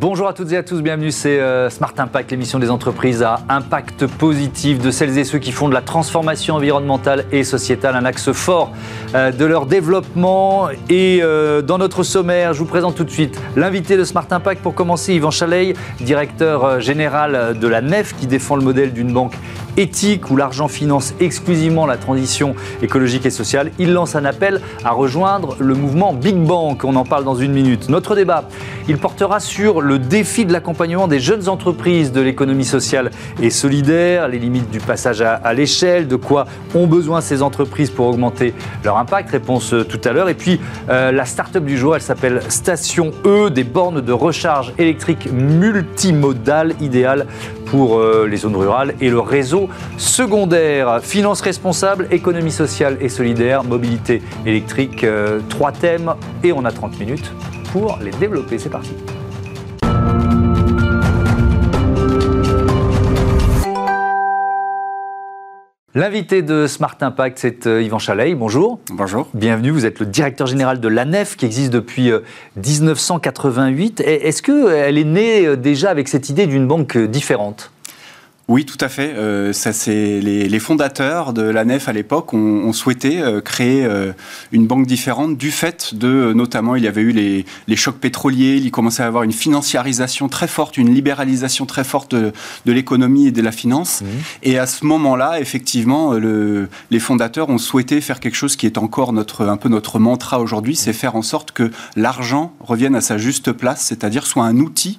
Bonjour à toutes et à tous, bienvenue, c'est euh, Smart Impact, l'émission des entreprises à impact positif de celles et ceux qui font de la transformation environnementale et sociétale un axe fort euh, de leur développement. Et euh, dans notre sommaire, je vous présente tout de suite l'invité de Smart Impact pour commencer, Yvan Chaleil, directeur général de la NEF qui défend le modèle d'une banque éthique où l'argent finance exclusivement la transition écologique et sociale. Il lance un appel à rejoindre le mouvement Big Bank. On en parle dans une minute. Notre débat, il portera sur le défi de l'accompagnement des jeunes entreprises de l'économie sociale et solidaire, les limites du passage à, l'échelle, de quoi ont besoin ces entreprises pour augmenter leur impact. Réponse euh, tout à l'heure. Et puis euh, la start-up du jour, elle s'appelle Station E, des bornes de recharge électrique multimodales idéales pour euh, les zones rurales et le réseau secondaire. Finance responsable, économie sociale et solidaire, mobilité électrique, euh, trois thèmes et on a 30 minutes pour les développer. C'est parti. L'invité de Smart Impact, c'est euh, Yvan Chaleil. Bonjour. Bonjour. Bienvenue. Vous êtes le directeur général de l'ANEF qui existe depuis 1988. Est-ce qu'elle est née euh, déjà avec cette idée d'une banque différente? Oui, tout à fait. Euh, ça, c'est les, fondateurs de la nef à l'époque ont, souhaité euh, créer euh, une banque différente du fait de, notamment, il y avait eu les, chocs pétroliers, il commençait à avoir une financiarisation très forte, une libéralisation très forte de, l'économie et de la finance. Mmh. Et à ce moment-là, effectivement, les fondateurs ont souhaité faire quelque chose qui est encore notre, un peu notre mantra aujourd'hui, c'est faire en sorte que l'argent revienne à sa juste place, c'est-à-dire soit un outil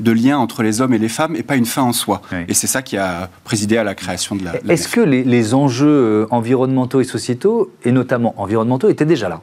de lien entre les hommes et les femmes et pas une fin en soi. Et c'est ça qui a présidé à la création de la. Est-ce que les, enjeux euh, environnementaux et sociétaux, et notamment environnementaux, étaient déjà là?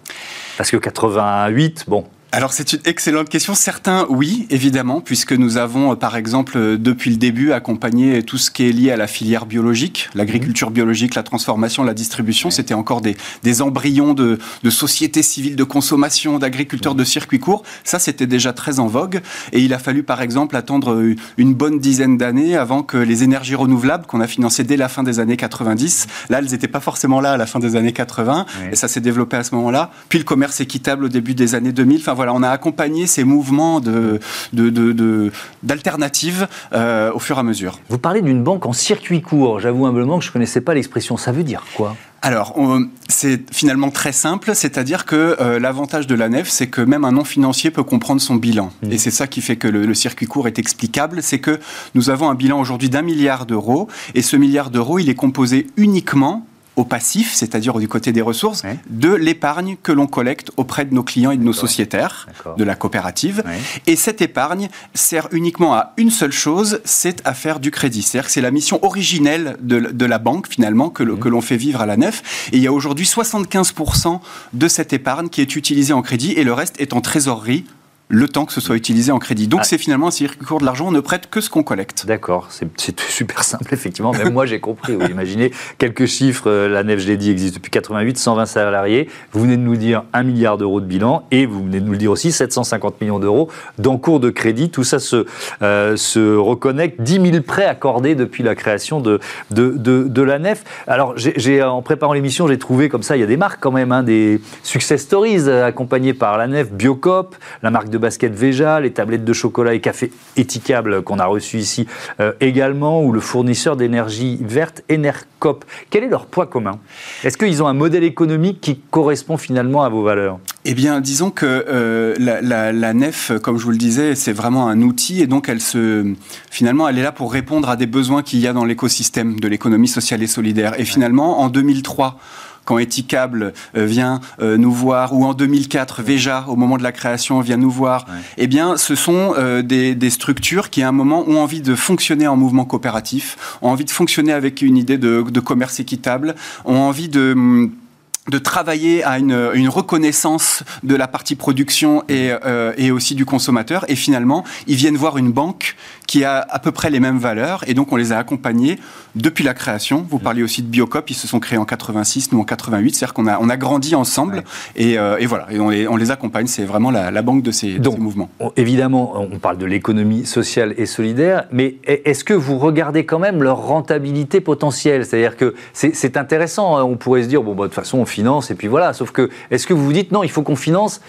Parce que 88, bon, alors c'est une excellente question. Certains, oui, évidemment, puisque nous avons, euh, par exemple, euh, depuis le début, accompagné tout ce qui est lié à la filière biologique, l'agriculture mhm. biologique, la transformation, la distribution. C'était encore des, embryons de, sociétés civiles de consommation, d'agriculteurs de circuits courts. Ça, c'était déjà très en vogue. Et il a fallu, par exemple, attendre euh, une bonne dizaine d'années avant que les énergies renouvelables, qu'on a financées dès la fin des années 90, là, elles n'étaient pas forcément là à la fin des années 80. Et ça s'est développé à ce moment-là. Puis le commerce équitable au début des années 2000. Enfin, voilà, on a accompagné ces mouvements de, d'alternatives euh, au fur et à mesure. Vous parlez d'une banque en circuit court. J'avoue humblement que je ne connaissais pas l'expression. Ça veut dire quoi? Alors, c'est finalement très simple, c'est-à-dire que euh, l'avantage de la nef, c'est que même un non-financier peut comprendre son bilan. Mmh. Et c'est ça qui fait que le, le, circuit court est explicable, c'est que nous avons un bilan aujourd'hui d'un milliard d'euros, et ce milliard d'euros, il est composé uniquement au passif, c'est-à-dire du côté des ressources, de l'épargne que l'on collecte auprès de nos clients et de nos sociétaires, de la coopérative. Et cette épargne sert uniquement à une seule chose, c'est à faire du crédit. C'est-à-dire que c'est la mission originelle de, la banque, finalement, que, que l'on fait vivre à la nef. Et il y a aujourd'hui 75% de cette épargne qui est utilisée en crédit et le reste est en trésorerie le temps que ce soit utilisé en crédit. Donc ah. c'est finalement un circuit court de l'argent, on ne prête que ce qu'on collecte. D'accord, c'est super simple effectivement, même moi j'ai compris. imaginez quelques chiffres, euh, la nef, je l'ai dit, existe depuis 88, 120 salariés, vous venez de nous dire 1 milliard d'euros de bilan et vous venez de nous le dire aussi 750 millions d'euros d'encours de crédit, tout ça se, euh, se reconnecte, 10 000 prêts accordés depuis la création de, de, de, la nef. Alors j'ai en préparant l'émission, j'ai trouvé comme ça, il y a des marques quand même, hein, des success stories euh, accompagnées par la nef, Biocop, la marque de basket Veja, les tablettes de chocolat et café étiquables qu'on a reçus ici euh, également, ou le fournisseur d'énergie verte Enercop. Quel est leur poids commun? Est-ce qu'ils ont un modèle économique qui correspond finalement à vos valeurs? Eh bien, disons que euh, la, nef, comme je vous le disais, c'est vraiment un outil et donc elle se, finalement, elle est là pour répondre à des besoins qu'il y a dans l'écosystème de l'économie sociale et solidaire. Et finalement, en 2003, quand Etikable euh, vient euh, nous voir, ou en 2004, Veja, au moment de la création, vient nous voir, eh bien, ce sont euh, des, structures qui, à un moment, ont envie de fonctionner en mouvement coopératif, ont envie de fonctionner avec une idée de, de commerce équitable, ont envie de hum, de travailler à une, une, reconnaissance de la partie production et, euh, et, aussi du consommateur. Et finalement, ils viennent voir une banque qui a à peu près les mêmes valeurs. Et donc, on les a accompagnés depuis la création. Vous parliez aussi de Biocop. Ils se sont créés en 86, nous en 88. C'est-à-dire qu'on a, on a grandi ensemble. Et, euh, et, voilà, et on, les, on les accompagne. C'est vraiment la, la, banque de ces, de ces mouvements. évidemment, on parle de l'économie sociale et solidaire. Mais est-ce que vous regardez quand même leur rentabilité potentielle? C'est-à-dire que c'est intéressant. Hein. On pourrait se dire, bon, bah, de toute façon, on finance et puis voilà. Sauf que, est-ce que vous vous dites non, il faut qu'on finance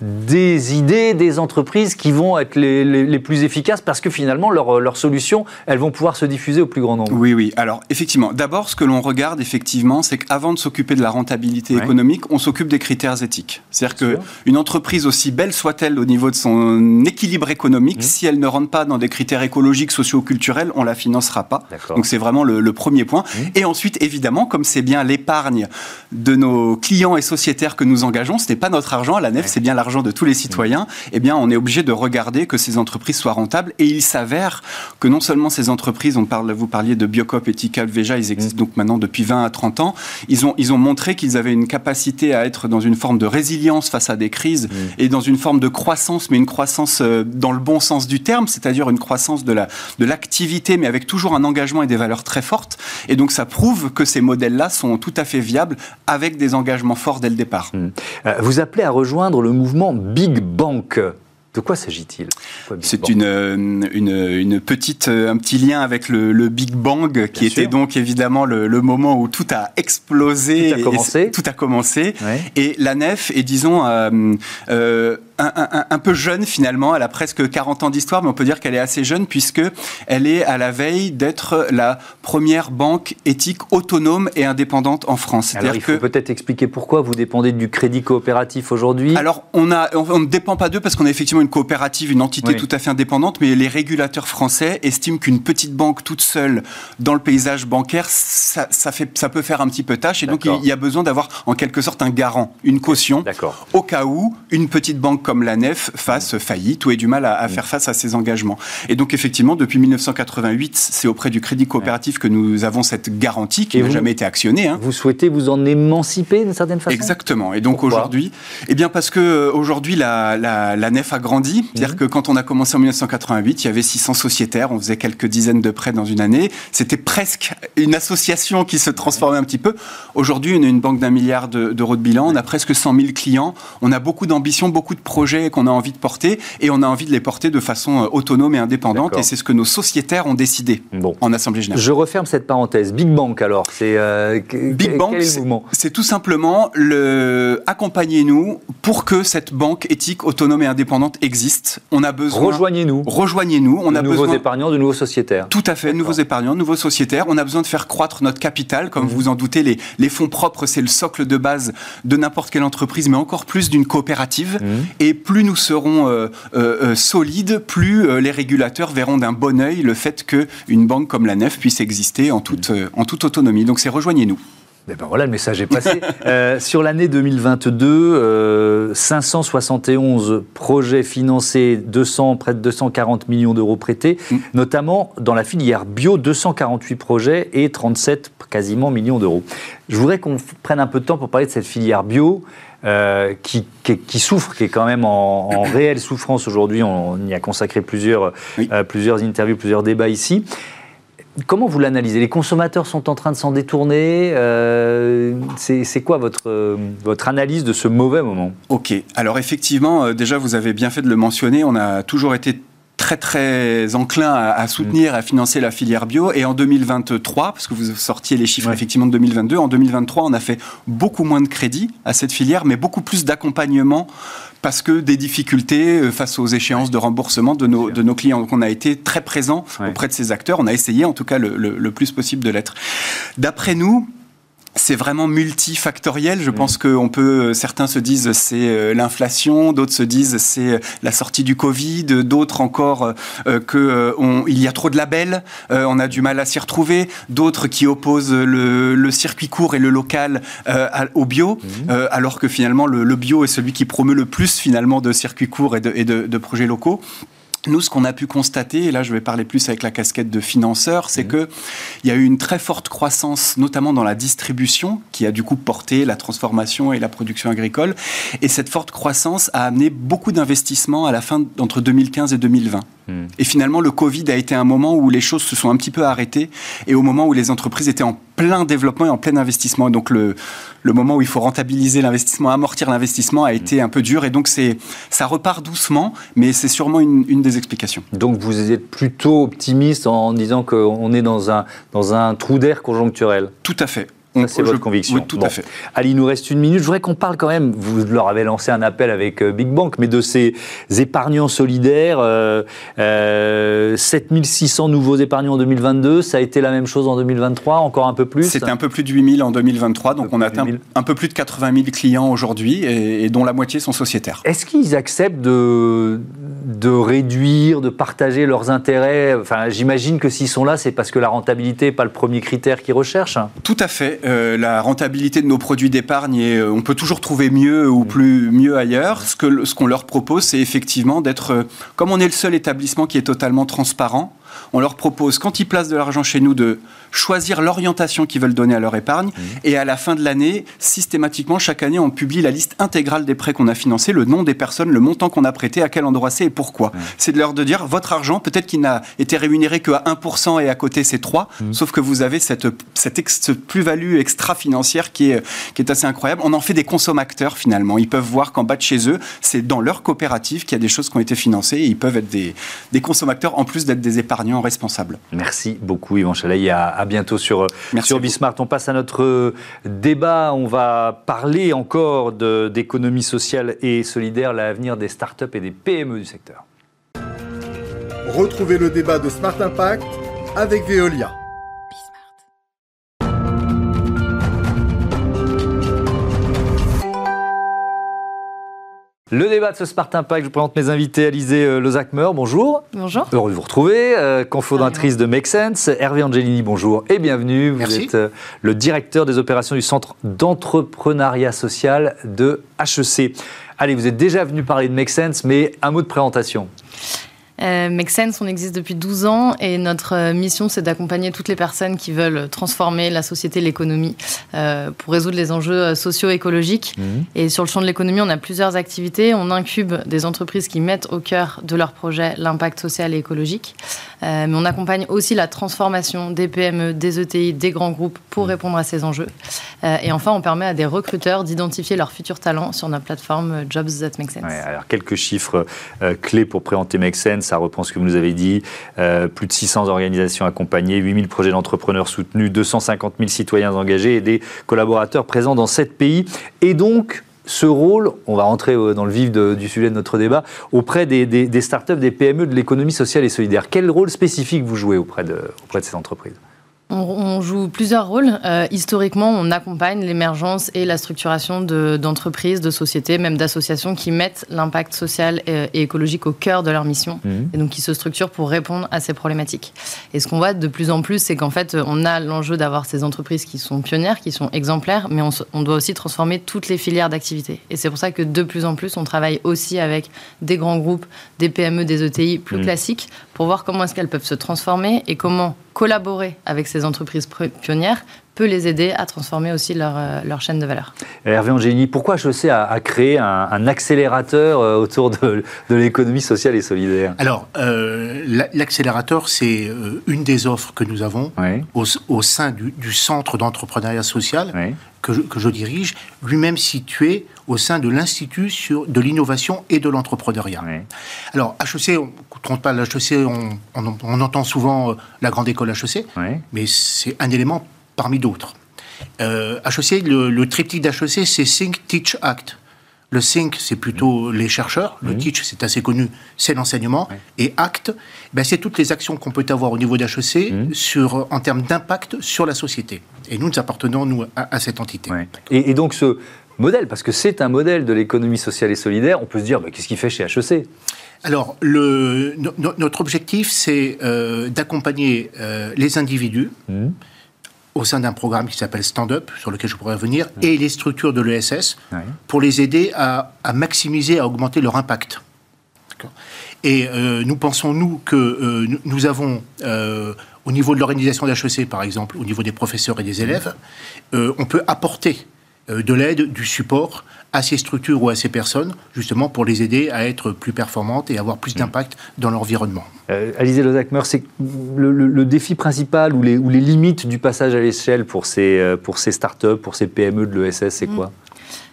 des idées, des entreprises qui vont être les, plus efficaces parce que finalement, leurs solutions, elles vont pouvoir se diffuser au plus grand nombre. Oui, oui. Alors, effectivement, d'abord, ce que l'on regarde, effectivement, c'est qu'avant de s'occuper de la rentabilité économique, on s'occupe des critères éthiques. C'est-à-dire qu'une entreprise, aussi belle soit-elle au niveau de son équilibre économique, mmh. si elle ne rentre pas dans des critères écologiques, socio-culturels, on la financera pas. Donc, c'est vraiment le, premier point. Mmh. Et ensuite, évidemment, comme c'est bien l'épargne de nos clients et sociétaires que nous engageons, ce n'est pas notre argent à la nef, c'est bien l'argent de tous les citoyens, eh bien, on est obligé de regarder que ces entreprises soient rentables. Et il s'avère que non seulement ces entreprises, on parle, vous parliez de Biocop, Ethical, Veja, ils existent donc maintenant depuis 20 à 30 ans, ils ont, ils ont montré qu'ils avaient une capacité à être dans une forme de résilience face à des crises et dans une forme de croissance, mais une croissance euh, dans le bon sens du terme, c'est-à-dire une croissance de la de l'activité, mais avec toujours un engagement et des valeurs très fortes. Et donc, ça prouve que ces modèles-là sont tout à fait viables avec des engagements forts dès le départ. Euh, vous appelez à rejoindre le mouvement Big Bank. De quoi s'agit-il? C'est une, euh, une, une, petite, euh, un petit lien avec le, Big Bang, qui était donc évidemment le, moment où tout a explosé. Tout a commencé. Et, tout a commencé. Et la nef est, disons, euh, un, peu jeune finalement. Elle a presque 40 ans d'histoire, mais on peut dire qu'elle est assez jeune puisque elle est à la veille d'être la première banque éthique autonome et indépendante en France. Alors il faut peut-être expliquer pourquoi vous dépendez du crédit coopératif aujourd'hui. Alors on a, on, ne dépend pas d'eux parce qu'on est effectivement une coopérative, une entité tout à fait indépendante, mais les régulateurs français estiment qu'une petite banque toute seule dans le paysage bancaire, ça, ça, fait, ça peut faire un petit peu tâche et donc il y a besoin d'avoir en quelque sorte un garant, une caution, au cas où une petite banque comme la nef fasse faillite ou ait du mal à, faire face à ses engagements. Et donc effectivement, depuis 1988, c'est auprès du Crédit Coopératif que nous avons cette garantie qui n'a jamais été actionnée. Hein. Vous souhaitez vous en émanciper d'une certaine façon? Exactement. Et donc aujourd'hui, eh bien parce que euh, aujourd'hui la, la, nef a grandi. C'est-à-dire mhm. que quand on a commencé en 1988, il y avait 600 sociétaires, on faisait quelques dizaines de prêts dans une année. C'était presque une association qui se transformait un petit peu. Aujourd'hui, on a une banque d'un milliard d'euros de bilan, on a presque 100 000 clients, on a beaucoup d'ambition, beaucoup de projets projets qu'on a envie de porter et on a envie de les porter de façon euh, autonome et indépendante. Et c'est ce que nos sociétaires ont décidé en Assemblée Générale. Je referme cette parenthèse. Big Bank alors, c'est euh, Big Bank, c'est tout simplement le accompagnez-nous pour que cette banque éthique, autonome et indépendante existe. On a besoin. Rejoignez-nous. Rejoignez-nous. On de a nouveaux épargnants, de nouveaux sociétaires. Tout à fait, nouveaux épargnants, nouveaux sociétaires. On a besoin de faire croître notre capital, comme mhm. vous en doutez. Les, les fonds propres, c'est le socle de base de n'importe quelle entreprise, mais encore plus d'une coopérative. Mhm. Et et plus nous serons euh, euh, euh, solides, plus les régulateurs verront d'un bon oeil le fait qu'une banque comme la Nef puisse exister en toute, en toute autonomie. Donc c'est rejoignez-nous. Eh ben voilà, le message est passé. sur l'année 2022, 571 projets financés, 200, près de 240 millions d'euros prêtés, mm. notamment dans la filière bio, 248 projets et 37 quasiment millions d'euros. Je voudrais qu'on prenne un peu de temps pour parler de cette filière bio. Euh, qui, qui, souffre, qui est quand même en, réelle souffrance aujourd'hui. On, y a consacré plusieurs, euh, plusieurs interviews, plusieurs débats ici. Comment vous l'analysez? Les consommateurs sont en train de s'en détourner. Euh, c'est quoi votre, votre analyse de ce mauvais moment? Ok. Alors effectivement, déjà, vous avez bien fait de le mentionner. On a toujours été très très enclin à, soutenir, à financer la filière bio. Et en 2023, parce que vous sortiez les chiffres effectivement de 2022, en 2023, on a fait beaucoup moins de crédit à cette filière, mais beaucoup plus d'accompagnement parce que des difficultés euh, face aux échéances de remboursement de nos, de nos clients. Donc on a été très présent auprès de ces acteurs. On a essayé en tout cas le, le plus possible de l'être. D'après nous, c'est vraiment multifactoriel. Je pense qu'on peut, certains se disent c'est euh, l'inflation, d'autres se disent c'est euh, la sortie du Covid, d'autres encore euh, qu'il y a trop de labels, on a du mal à s'y retrouver, d'autres qui opposent le, circuit court et le local au bio, mm. alors que finalement le, bio est celui qui promeut le plus finalement de circuits courts et de projets locaux. Nous, ce qu'on a pu constater, et là je vais parler plus avec la casquette de financeur, c'est qu'il il y a eu une très forte croissance, notamment dans la distribution, qui a du coup porté la transformation et la production agricole. Et cette forte croissance a amené beaucoup d'investissements à la fin entre 2015 et 2020. Hmm. Et finalement, le Covid a été un moment où les choses se sont un petit peu arrêtées et au moment où les entreprises étaient en plein développement et en plein investissement. donc le, le moment où il faut rentabiliser l'investissement, amortir l'investissement a été un peu dur. Et donc c'est, ça repart doucement, mais c'est sûrement une, une, des explications. Donc vous êtes plutôt optimiste en disant qu'on est dans un, dans un trou d'air conjoncturel? Tout à fait. C'est votre conviction. Oui, tout à fait. Allez, il nous reste une minute. Je voudrais qu'on parle quand même, vous leur avez lancé un appel avec euh, Big Bank, mais de ces épargnants solidaires. Euh, 7600 euh, nouveaux épargnants en 2022, ça a été la même chose en 2023, encore un peu plus C'était un peu plus de 8000 en 2023, donc on a atteint un peu plus de 80 000 clients aujourd'hui, et, dont la moitié sont sociétaires. Est-ce qu'ils acceptent de, de réduire, de partager leurs intérêts? Enfin, j'imagine que s'ils sont là, c'est parce que la rentabilité n'est pas le premier critère qu'ils recherchent. Tout à fait. Euh, la rentabilité de nos produits d'épargne, et euh, on peut toujours trouver mieux ou plus mieux ailleurs. Ce qu'on ce qu'on leur propose, c'est effectivement d'être, euh, comme on est le seul établissement qui est totalement transparent, on leur propose, quand ils placent de l'argent chez nous, de choisir l'orientation qu'ils veulent donner à leur épargne. Mmh. Et à la fin de l'année, systématiquement, chaque année, on publie la liste intégrale des prêts qu'on a financés, le nom des personnes, le montant qu'on a prêté, à quel endroit c'est et pourquoi. Mmh. C'est de leur de dire, votre argent, peut-être qu'il n'a été rémunéré qu'à 1% et à côté c'est 3, mmh. sauf que vous avez cette, cette, plus-value extra-financière qui est, qui est assez incroyable. On en fait des consommateurs finalement. Ils peuvent voir qu'en bas de chez eux, c'est dans leur coopérative qu'il y a des choses qui ont été financées et ils peuvent être des, des consommateurs en plus d'être des épargnants responsables. Merci beaucoup Yvan Chalaï. À, à bientôt sur, sur Bismart. On passe à notre débat. On va parler encore d'économie sociale et solidaire, l'avenir des startups et des PME du secteur. Retrouvez le débat de Smart Impact avec Veolia. Le débat de ce Smart Impact, je vous présente mes invités. Alizé euh, Lozakmer, bonjour. Bonjour. Heureux de vous retrouver. Euh, confondatrice de Make Sense. Hervé Angelini, bonjour et bienvenue. Vous êtes euh, le directeur des opérations du Centre d'entrepreneuriat social de HEC. Allez, vous êtes déjà venu parler de Make Sense, mais un mot de présentation. Euh, Make Sense, on existe depuis 12 ans et notre euh, mission, c'est d'accompagner toutes les personnes qui veulent transformer la société, l'économie, euh, pour résoudre les enjeux euh, socio-écologiques. Mhm. Et sur le champ de l'économie, on a plusieurs activités. On incube des entreprises qui mettent au cœur de leur projet l'impact social et écologique. Euh, mais on accompagne aussi la transformation des PME, des ETI, des grands groupes pour mhm. répondre à ces enjeux. Euh, et enfin, on permet à des recruteurs d'identifier leurs futurs talents sur notre plateforme Jobs That Make Sense. alors, quelques chiffres clés pour présenter Make Sense ça reprend ce que vous nous avez dit. Euh, plus de 600 organisations accompagnées, 8000 projets d'entrepreneurs soutenus, 250 000 citoyens engagés et des collaborateurs présents dans 7 pays. Et donc, ce rôle, on va rentrer euh, dans le vif du sujet de notre débat, auprès des, des, startups, des PME, de l'économie sociale et solidaire. Quel rôle spécifique vous jouez auprès auprès de ces entreprises? On, joue plusieurs rôles. Euh, historiquement, on accompagne l'émergence et la structuration d'entreprises, de, sociétés, même d'associations qui mettent l'impact social et, écologique au cœur de leur mission mhm. et donc qui se structurent pour répondre à ces problématiques. Et ce qu'on voit de plus en plus, c'est qu'en fait, on a l'enjeu d'avoir ces entreprises qui sont pionnières, qui sont exemplaires, mais on, on doit aussi transformer toutes les filières d'activité. Et c'est pour ça que de plus en plus, on travaille aussi avec des grands groupes, des PME, des ETI plus mhm. classiques pour voir comment est-ce qu'elles peuvent se transformer et comment collaborer avec ces entreprises pionnières peut les aider à transformer aussi leur, euh, leur chaîne de valeur. Hervé Angélique, pourquoi HEC a, a créé un, accélérateur euh, autour de, de l'économie sociale et solidaire? Alors, euh, l'accélérateur, c'est une des offres que nous avons au, au, sein du, du centre d'entrepreneuriat social que, je, que, je, dirige, lui-même situé au sein de l'Institut de l'innovation et de l'entrepreneuriat. Alors, HEC, on ne compte pas l'HEC, on, on, entend souvent la grande école HEC, mais c'est un élément parmi d'autres. Euh, HEC, le, triptyque d'HEC, c'est Think, Teach, Act. Le Think, c'est plutôt les chercheurs. Le Teach, c'est assez connu, c'est l'enseignement. Et Act, ben, c'est toutes les actions qu'on peut avoir au niveau d'HEC sur, en termes d'impact sur la société. Et nous, nous appartenons, nous, à, cette entité. Et, donc, ce modèle, parce que c'est un modèle de l'économie sociale et solidaire, on peut se dire, ben, qu'est-ce qu'il fait chez HEC alors, le, notre objectif, c'est euh, d'accompagner euh, les individus mmh au sein d'un programme qui s'appelle Stand Up, sur lequel je pourrais revenir, et les structures de l'ESS, pour les aider à, maximiser, à augmenter leur impact. Et euh, nous pensons, nous, que euh, nous avons, euh, au niveau de l'organisation d'HEC, par exemple, au niveau des professeurs et des élèves, on peut apporter de l'aide, du support à ces structures ou à ces personnes, justement pour les aider à être plus performantes et avoir plus mm. d'impact dans l'environnement. Euh, Alizé Lozakmer, c'est le, défi principal ou les, ou les, limites du passage à l'échelle pour ces, euh, pour ces startups, pour ces PME de l'ESS, c'est mm.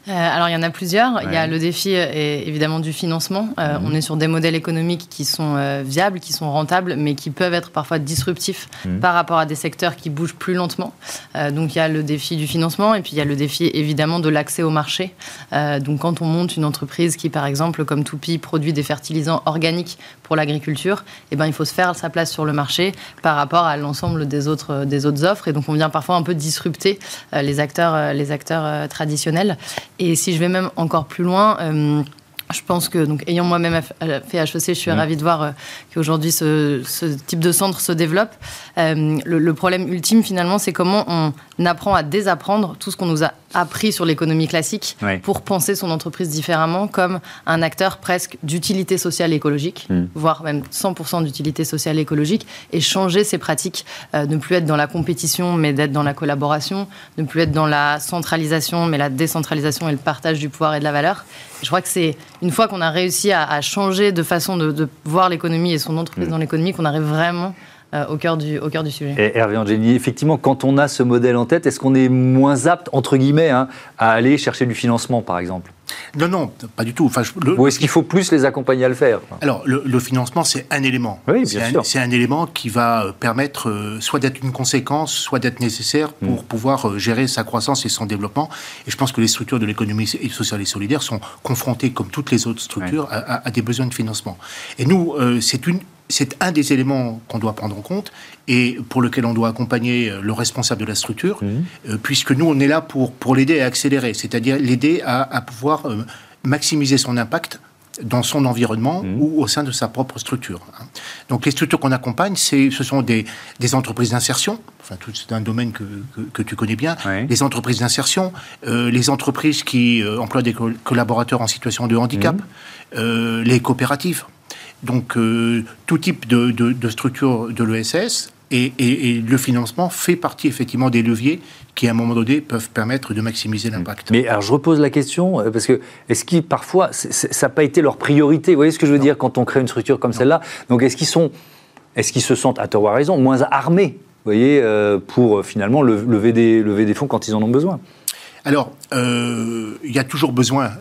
Quoi alors il y en a plusieurs. Il y a le défi évidemment du financement. Mhm. On est sur des modèles économiques qui sont viables, qui sont rentables, mais qui peuvent être parfois disruptifs mhm. par rapport à des secteurs qui bougent plus lentement. donc il y a le défi du financement et puis il y a le défi évidemment de l'accès au marché. donc quand on monte une entreprise qui par exemple comme Toupi produit des fertilisants organiques pour l'agriculture, eh ben, il faut se faire sa place sur le marché par rapport à l'ensemble des autres, des autres offres. Et donc, on vient parfois un peu disrupter euh, les acteurs, euh, les acteurs euh, traditionnels. Et si je vais même encore plus loin, je pense que, donc, ayant moi-même fait HEC, je suis ravie de voir qu'aujourd'hui ce, ce, type de centre se développe. le, problème ultime, finalement, c'est comment on apprend à désapprendre tout ce qu'on nous a appris sur l'économie classique pour penser son entreprise différemment comme un acteur presque d'utilité sociale et écologique, hmm. voire même 100% d'utilité sociale et écologique, et changer ses pratiques, euh, ne plus être dans la compétition, mais d'être dans la collaboration, ne plus être dans la centralisation, mais la décentralisation et le partage du pouvoir et de la valeur. je crois que c'est une fois qu'on a réussi à, changer de façon de, voir l'économie et son entreprise hmm. dans l'économie qu'on arrive vraiment euh, au, cœur du, au cœur du sujet. Et Hervé Angeli, effectivement, quand on a ce modèle en tête, est-ce qu'on est moins apte, entre guillemets, hein, à aller chercher du financement, par exemple? Non, non, pas du tout. Enfin, Ou est-ce qu'il faut plus les accompagner à le faire? Alors, le, financement, c'est un élément. Oui, bien sûr. C'est un élément qui va euh, permettre euh, soit d'être une conséquence, soit d'être nécessaire pour mm. pouvoir gérer sa croissance et son développement. Et je pense que les structures de l'économie sociale et solidaire sont confrontées, comme toutes les autres structures, à, des besoins de financement. Et nous, c'est une, c'est un des éléments qu'on doit prendre en compte et pour lequel on doit accompagner euh, le responsable de la structure, mmh. euh, puisque nous, on est là pour, pour l'aider à accélérer, c'est-à-dire l'aider à, pouvoir euh, maximiser son impact dans son environnement mmh. ou au sein de sa propre structure. Hein. Donc les structures qu'on accompagne, ce sont des, des entreprises d'insertion, enfin c'est un domaine que, que, tu connais bien, les entreprises d'insertion, les entreprises qui emploient des collaborateurs en situation de handicap, mmh. les coopératives. Donc euh, tout type de, de, structure de l'ESS et, le financement fait partie effectivement des leviers qui, à un moment donné, peuvent permettre de maximiser l'impact. Mais alors, je repose la question, euh, parce que est-ce que parfois, ça n'a pas été leur priorité? Vous voyez ce que je veux dire quand on crée une structure comme celle-là? Donc, est-ce qu'ils sont, est-ce qu'ils se sentent, à tort ou à raison, moins armés vous voyez, euh, pour finalement lever des, lever des fonds quand ils en ont besoin? Alors, il y a toujours besoin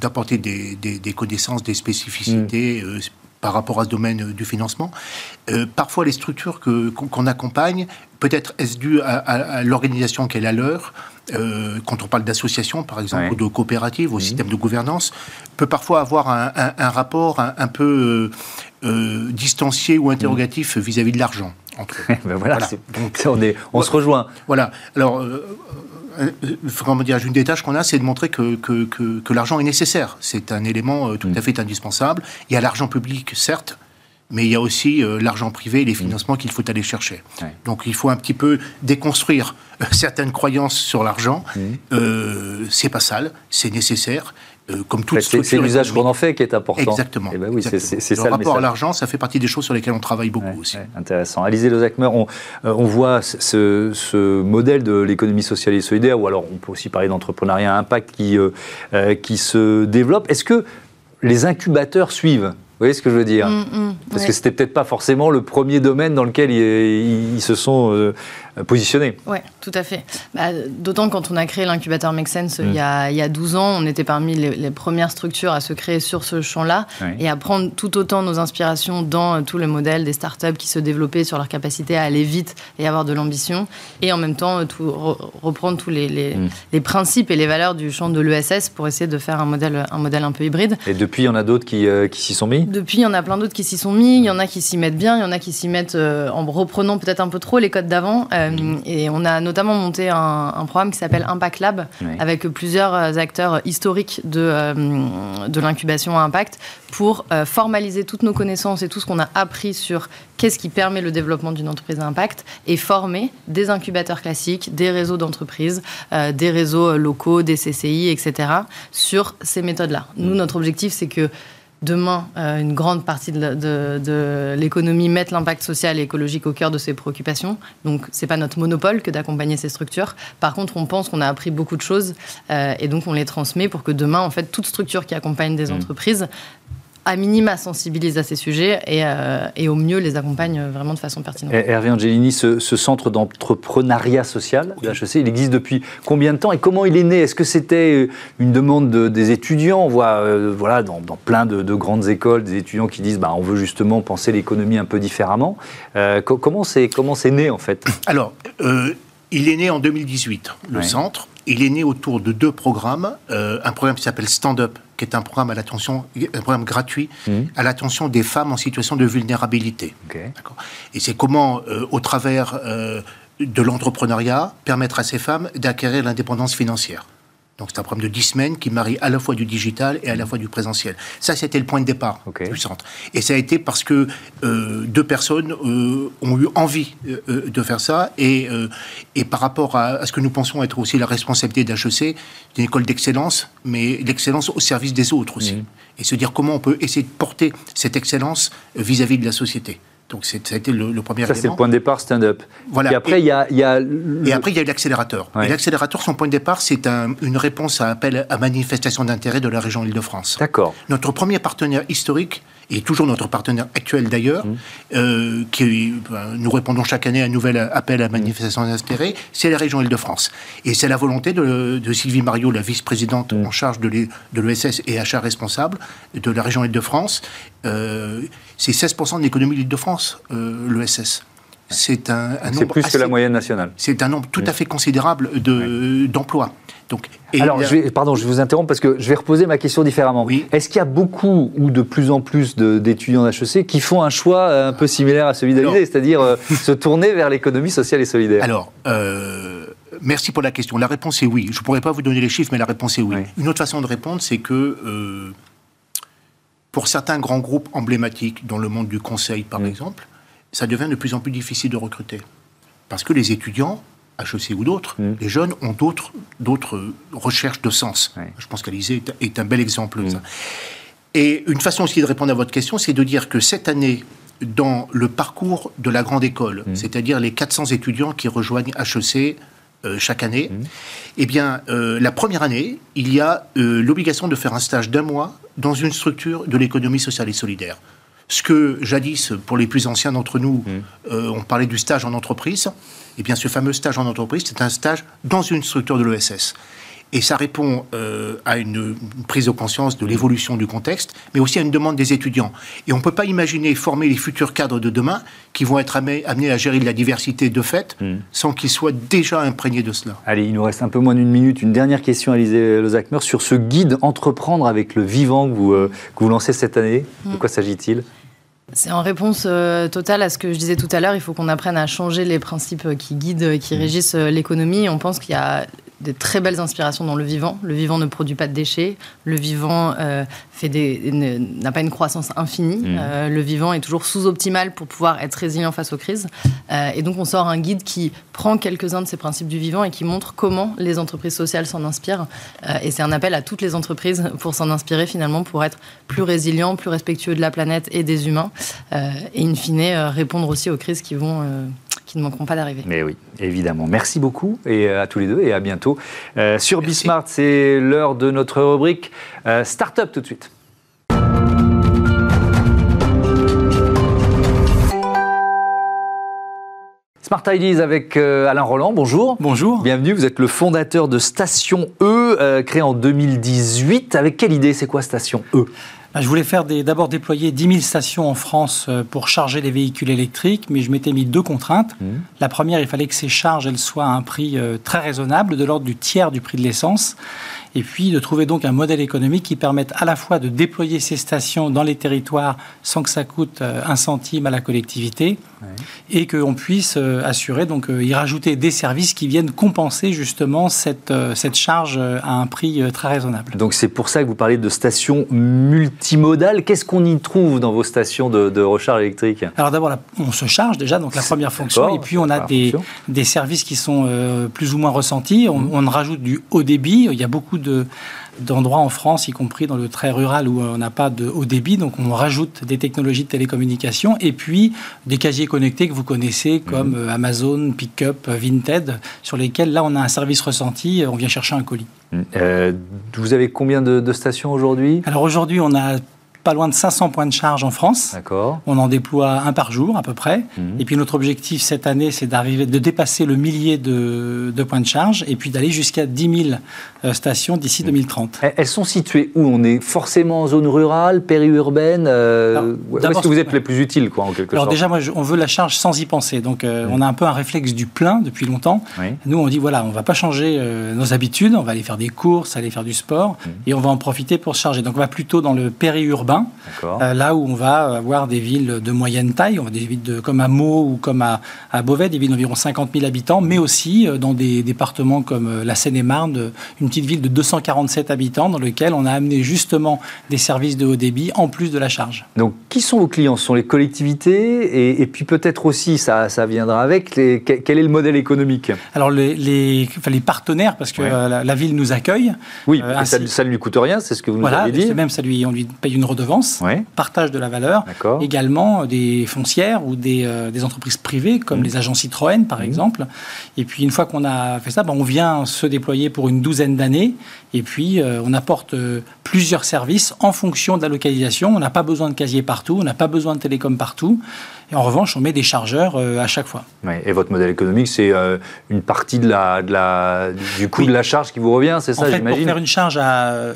d'apporter des, des, connaissances, des spécificités mm par rapport à ce domaine du financement. Euh, parfois, les structures qu'on accompagne, peut-être est-ce dû à, l'organisation qu'elle a leur, euh, quand on parle d'association, par exemple, ou de coopérative, au système de gouvernance, peut parfois avoir un, rapport un, peu euh, distancié ou interrogatif vis-à-vis de l'argent. ben voilà, Donc, on, est, on se rejoint. Voilà. Alors, euh, comment dire, une des tâches qu'on a, c'est de montrer que, que, que, l'argent est nécessaire. C'est un élément euh, tout à mm. fait indispensable. Il y a l'argent public, certes, mais il y a aussi euh, l'argent privé et les mm. financements qu'il faut aller chercher. Donc il faut un petit peu déconstruire certaines croyances sur l'argent. Mm. c'est pas sale, c'est nécessaire. Euh, comme toute C'est l'usage qu'on en fait qui est important. Exactement. Et eh ben oui, c'est, le ça, rapport à l'argent, ça fait partie des choses sur lesquelles on travaille beaucoup aussi. intéressant. Alizé Lozakmer, on, euh, on voit ce, ce, modèle de l'économie sociale et solidaire, ou alors on peut aussi parler d'entrepreneuriat à impact qui, euh, qui se développe. Est-ce que les incubateurs suivent? Vous voyez ce que je veux dire? Mm, mm, Parce que c'était peut-être pas forcément le premier domaine dans lequel ils, se sont positionné. Oui, tout à fait. Bah, d'autant quand on a créé l'incubateur Make Sense il, y a, il, y a, 12 ans, on était parmi les, premières structures à se créer sur ce champ-là et à prendre tout autant nos inspirations dans tout le modèle des startups qui se développaient sur leur capacité à aller vite et avoir de l'ambition et en même temps tout, reprendre tous les, les, mm. les, principes et les valeurs du champ de l'ESS pour essayer de faire un modèle, un modèle un peu hybride. Et depuis, il y en a d'autres qui, euh, qui s'y sont mis? Depuis, il y en a plein d'autres qui s'y sont mis. Il y en a qui s'y mettent bien, il y en a qui s'y mettent euh, en reprenant peut-être un peu trop les codes d'avant. Euh, euh, et on a notamment monté un, programme qui s'appelle Impact Lab avec plusieurs acteurs historiques de, euh, de l'incubation à impact pour euh, formaliser toutes nos connaissances et tout ce qu'on a appris sur qu'est-ce qui permet le développement d'une entreprise à impact et former des incubateurs classiques, des réseaux d'entreprises, des réseaux locaux, des CCI, etc. sur ces méthodes-là. Nous, notre objectif, c'est que demain, euh, une grande partie de, l'économie mette l'impact social et écologique au cœur de ses préoccupations. Donc, ce n'est pas notre monopole que d'accompagner ces structures. Par contre, on pense qu'on a appris beaucoup de choses euh, et donc on les transmet pour que demain, en fait, toute structure qui accompagne des mmh. entreprises à minima sensibilise à ces sujets et, et, au mieux les accompagne vraiment de façon pertinente. Hervé Angelini, ce, centre d'entrepreneuriat social de HEC, il existe depuis combien de temps et comment il est né? Est-ce que c'était une demande des étudiants? On voit voilà, dans, plein de, grandes écoles des étudiants qui disent bah, on veut justement penser l'économie un peu différemment. comment c'est né en fait? Alors, il est né en 2018, le centre. Il est né autour de deux programmes. Euh, un programme qui s'appelle Stand Up, qui est un programme, à l'attention, un programme gratuit mmh. à l'attention des femmes en situation de vulnérabilité. Et c'est comment, euh, au travers euh, de l'entrepreneuriat, permettre à ces femmes d'acquérir l'indépendance financière. Donc c'est un programme de 10 semaines qui marie à la fois du digital et à la fois du présentiel. Ça, c'était le point de départ du centre. Et ça a été parce que euh, deux personnes euh, ont eu envie euh, de faire ça. Et, et par rapport à, ce que nous pensons être aussi la responsabilité d'HEC, d'une école d'excellence, mais l'excellence au service des autres aussi. Mmh. Et se dire comment on peut essayer de porter cette excellence vis-à-vis -vis de la société. Donc ça a été le, premier Ça, c'est le point de départ stand-up. Voilà. Et après, il y a, y a Et après, il y a l'accélérateur. Et l'accélérateur, son point de départ, c'est une réponse à appel à manifestation d'intérêt de la région Île-de-France. D'accord. Notre premier partenaire historique, et toujours notre partenaire actuel d'ailleurs, mmh. euh, qui ben, nous répondons chaque année à un nouvel appel à manifestation d'intérêt, c'est la région Île-de-France. Et c'est la volonté de, Sylvie Mario, la vice-présidente mmh. en charge de l'ESS et achat responsable de la région Île-de-France. Euh, c'est 16% de l'économie de l'Île-de-France, euh, l'ESS. C'est un, un C'est plus que la moyenne nationale. C'est un nombre tout à fait considérable d'emplois. Donc, Alors, je vais, pardon, je vous interromps parce que je vais reposer ma question différemment. Oui. Est-ce qu'il y a beaucoup ou de plus en plus d'étudiants d'HEC qui font un choix un peu similaire à celui d'Alizé, c'est-à-dire euh, se tourner vers l'économie sociale et solidaire? Alors, euh, merci pour la question. La réponse est oui. Je ne pourrais pas vous donner les chiffres, mais la réponse est oui. Une autre façon de répondre, c'est que pour certains grands groupes emblématiques dans le monde du conseil, par mm. exemple, ça devient de plus en plus difficile de recruter. Parce que les étudiants, HEC ou d'autres, mm. les jeunes ont d'autres, d'autres recherches de sens. Je pense qu'Alizé est, un bel exemple de ça. Mm. Et une façon aussi de répondre à votre question, c'est de dire que cette année, dans le parcours de la grande école, c'est-à-dire les 400 étudiants qui rejoignent HEC euh, chaque année, eh bien, euh, la première année, il y a euh, l'obligation de faire un stage d'un mois dans une structure de l'économie sociale et solidaire. Ce que jadis, pour les plus anciens d'entre nous, mmh. euh, on parlait du stage en entreprise, eh bien ce fameux stage en entreprise, c'est un stage dans une structure de l'ESS. Et ça répond euh, à une, prise de conscience de l'évolution du contexte, mais aussi à une demande des étudiants. Et on ne peut pas imaginer former les futurs cadres de demain qui vont être amenés à gérer de la diversité de fait hmm. sans qu'ils soient déjà imprégnés de cela. Allez, il nous reste un peu moins d'une minute. Une dernière question, Alizé Lozakmer, sur ce guide Entreprendre avec le vivant que vous, euh, que vous lancez cette année. De hmm. quoi s'agit-il? C'est en réponse euh, totale à ce que je disais tout à l'heure. Il faut qu'on apprenne à changer les principes qui guident, qui hmm. régissent l'économie. On pense qu'il y a de très belles inspirations dans le vivant. Le vivant ne produit pas de déchets. Le vivant euh, n'a pas une croissance infinie. Mmh. Euh, le vivant est toujours sous-optimal pour pouvoir être résilient face aux crises. Euh, et donc, on sort un guide qui prend quelques-uns de ces principes du vivant et qui montre comment les entreprises sociales s'en inspirent. et c'est un appel à toutes les entreprises pour s'en inspirer finalement, pour être plus résilients, plus respectueux de la planète et des humains. et in fine, répondre aussi aux crises qui vont qui ne manqueront pas d'arriver. Mais oui, évidemment. Merci beaucoup et euh, à tous les deux et à bientôt. Euh, sur Bismart, c'est l'heure de notre rubrique euh, Startup tout de suite. Smart Ideas avec Alain Roland, bonjour. Bonjour. Bienvenue, vous êtes le fondateur de Station E, créé en 2018. Avec quelle idée C'est quoi Station E? Je voulais faire d'abord déployer 10 000 stations en France euh, pour charger les véhicules électriques, mais je m'étais mis deux contraintes. Mmh. La première, il fallait que ces charges elles soient à un prix euh, très raisonnable, de l'ordre du tiers du prix de l'essence et puis de trouver donc un modèle économique qui permette à la fois de déployer ces stations dans les territoires sans que ça coûte euh, un centime à la collectivité et qu'on puisse euh, assurer, donc euh, y rajouter des services qui viennent compenser justement cette, cette charge à un prix très raisonnable. Donc c'est pour ça que vous parlez de stations multimodales. Qu'est-ce qu'on y trouve dans vos stations de, recharge électrique? Alors d'abord, on se charge déjà, donc la première fonction, et puis on a des, des, services qui sont plus ou moins ressentis. On, mmh. on rajoute du haut débit. Il y a beaucoup de d'endroits en France, y compris dans le très rural où on n'a pas de haut débit. Donc on rajoute des technologies de télécommunication et puis des casiers connectés que vous connaissez comme mhm. Amazon, Pickup, Vinted, sur lesquels là on a un service ressenti, on vient chercher un colis. Euh, vous avez combien de, de stations aujourd'hui? Alors aujourd'hui on a pas loin de 500 points de charge en France. D'accord. On en déploie un par jour à peu près. Mhm. Et puis notre objectif cette année, c'est d'arriver, de dépasser le millier de, points de charge et puis d'aller jusqu'à 10 000 euh, stations d'ici 2030. Mhm. Elles sont situées où? On est forcément en zone rurale, périurbaine euh, Où est-ce que vous êtes les plus utiles, quoi, en quelque alors déjà, moi, on veut la charge sans y penser. Donc, euh, on a un peu un réflexe du plein depuis longtemps. Nous, on dit voilà, on va pas changer nos habitudes, on va aller faire des courses, aller faire du sport, et on va en profiter pour se charger. Donc, on va plutôt dans le périurbain, là où on va avoir des villes de moyenne taille, on va des villes de, comme à Meaux ou comme à, à Beauvais, des villes d'environ 50 000 habitants, mais aussi dans des départements comme la Seine-et-Marne, une petite ville de 247 habitants dans lequel on a amené justement des services de haut débit en plus de la charge. Donc, qui sont vos clients? Ce sont les collectivités et, puis peut-être aussi, ça, ça viendra avec, quel est le modèle économique? Alors, les, les, les, partenaires, parce que euh, la, ville nous accueille. Oui, euh, ça, ne lui coûte rien, c'est ce que vous nous avez dit. même, ça lui, on lui paye une redevance, partage de la valeur. Également euh, des foncières ou des, des entreprises privées, comme mmh. les agents Citroën, par mmh. exemple. Et puis, une fois qu'on a fait ça, ben, on vient se déployer pour une douzaine d'années. Et puis, on apporte plusieurs services en fonction de la localisation. On n'a pas besoin de casier partout, on n'a pas besoin de télécom partout. Et en revanche, on met des chargeurs euh, à chaque fois. et votre modèle économique, c'est euh, une partie de la, de la, du coût de la charge qui vous revient, c'est ça, j'imagine Pour faire une charge à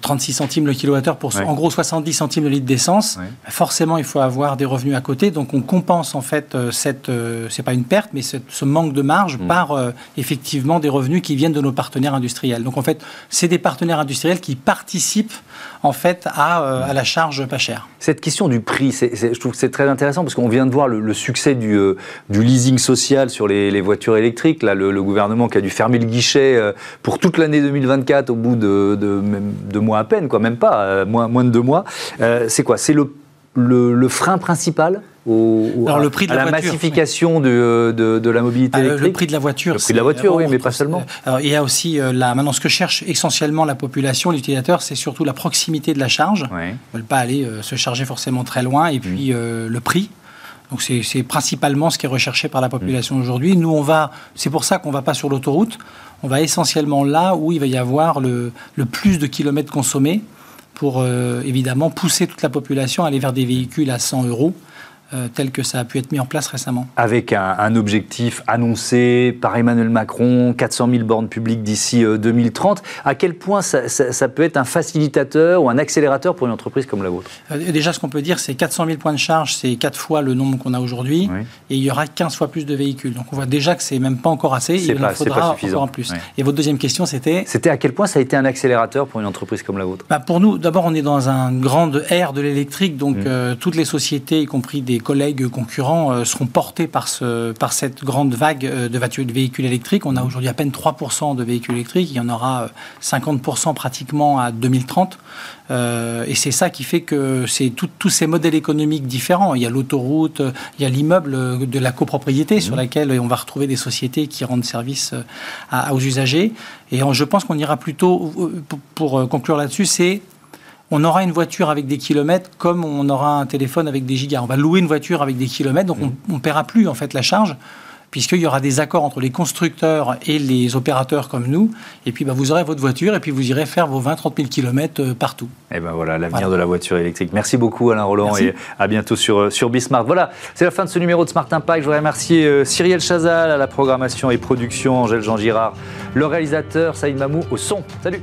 36 euh, centimes le kilowattheure pour en gros 70 centimes le litre d'essence, forcément, il faut avoir des revenus à côté. Donc, on compense en fait cette, c'est pas une perte, mais ce manque de marge mm. par effectivement des revenus qui viennent de nos partenaires industriels. Donc, en fait, c'est des partenaires industriels qui participent en fait à, à la charge pas chère. Cette question du prix, je trouve que c'est très intéressant parce qu'on on vient de voir le, succès euh, du, leasing social sur les, voitures électriques. Là, le, gouvernement qui a dû fermer le guichet euh, pour toute l'année 2024 au bout de, deux mois à peine, quoi, même pas, euh, moins, moins de deux mois. c'est quoi? C'est le, frein principal au, Alors, le prix de à la, massification de, de, la mobilité électrique Le prit de la voiture. Le prix de la voiture, oui, mais pas seulement. Alors, il y a aussi, là, maintenant, ce que cherche essentiellement la population, l'utilisateur, c'est surtout la proximité de la charge. Ils ne veulent pas aller se charger forcément très loin. Et puis, mmh. le prix. Donc c'est principalement ce qui est recherché par la population aujourd'hui. Nous, on va, c'est pour ça qu'on ne va pas sur l'autoroute. On va essentiellement là où il va y avoir le, plus de kilomètres consommés pour euh, évidemment pousser toute la population à aller vers des véhicules à 100 euros euh, tel que ça a pu être mis en place récemment. Avec un, objectif annoncé par Emmanuel Macron, 400 000 bornes publiques d'ici 2030. Euh, à quel point ça, peut être un facilitateur ou un accélérateur pour une entreprise comme la vôtre? Euh, Déjà, ce qu'on peut dire, c'est 400 000 points de charge, c'est 4 fois le nombre qu'on a aujourd'hui, et il y aura 15 fois plus de véhicules. Donc on voit déjà que c'est même pas encore assez, il en faudra encore en plus. Et votre deuxième question, c'était? C'était à quel point ça a été un accélérateur pour une entreprise comme la vôtre? Bah, Pour nous, d'abord, on est dans un grand ère de l'électrique, donc mmh. toutes les sociétés, y compris des collègues concurrents euh, seront portés par, ce, par cette grande vague euh, de, véhicules électriques. On a aujourd'hui à peine 3% de véhicules électriques, il y en aura 50% euh, pratiquement à 2030. et c'est ça qui fait que c'est tous ces modèles économiques différents. Il y a l'autoroute, il y a l'immeuble de la copropriété sur mmh. laquelle on va retrouver des sociétés qui rendent service aux usagers. Et je pense qu'on ira plutôt, pour conclure là-dessus, c'est on aura une voiture avec des kilomètres comme on aura un téléphone avec des gigas. On va louer une voiture avec des kilomètres, donc on ne paiera plus en fait la charge puisqu'il y aura des accords entre les constructeurs et les opérateurs comme nous. Et puis, bah, vous aurez votre voiture et puis vous irez faire vos 20-30 000 km partout. Et ben voilà, l'avenir de la voiture électrique. Merci beaucoup Alain Roland et à bientôt sur, euh, sur Bismart. Voilà, c'est la fin de ce numéro de Smart Impact. Je voudrais remercier euh, Cyrielle Chazal à la programmation et production, Angèle Jean Girard, le réalisateur Saïd Mamou au son. Salut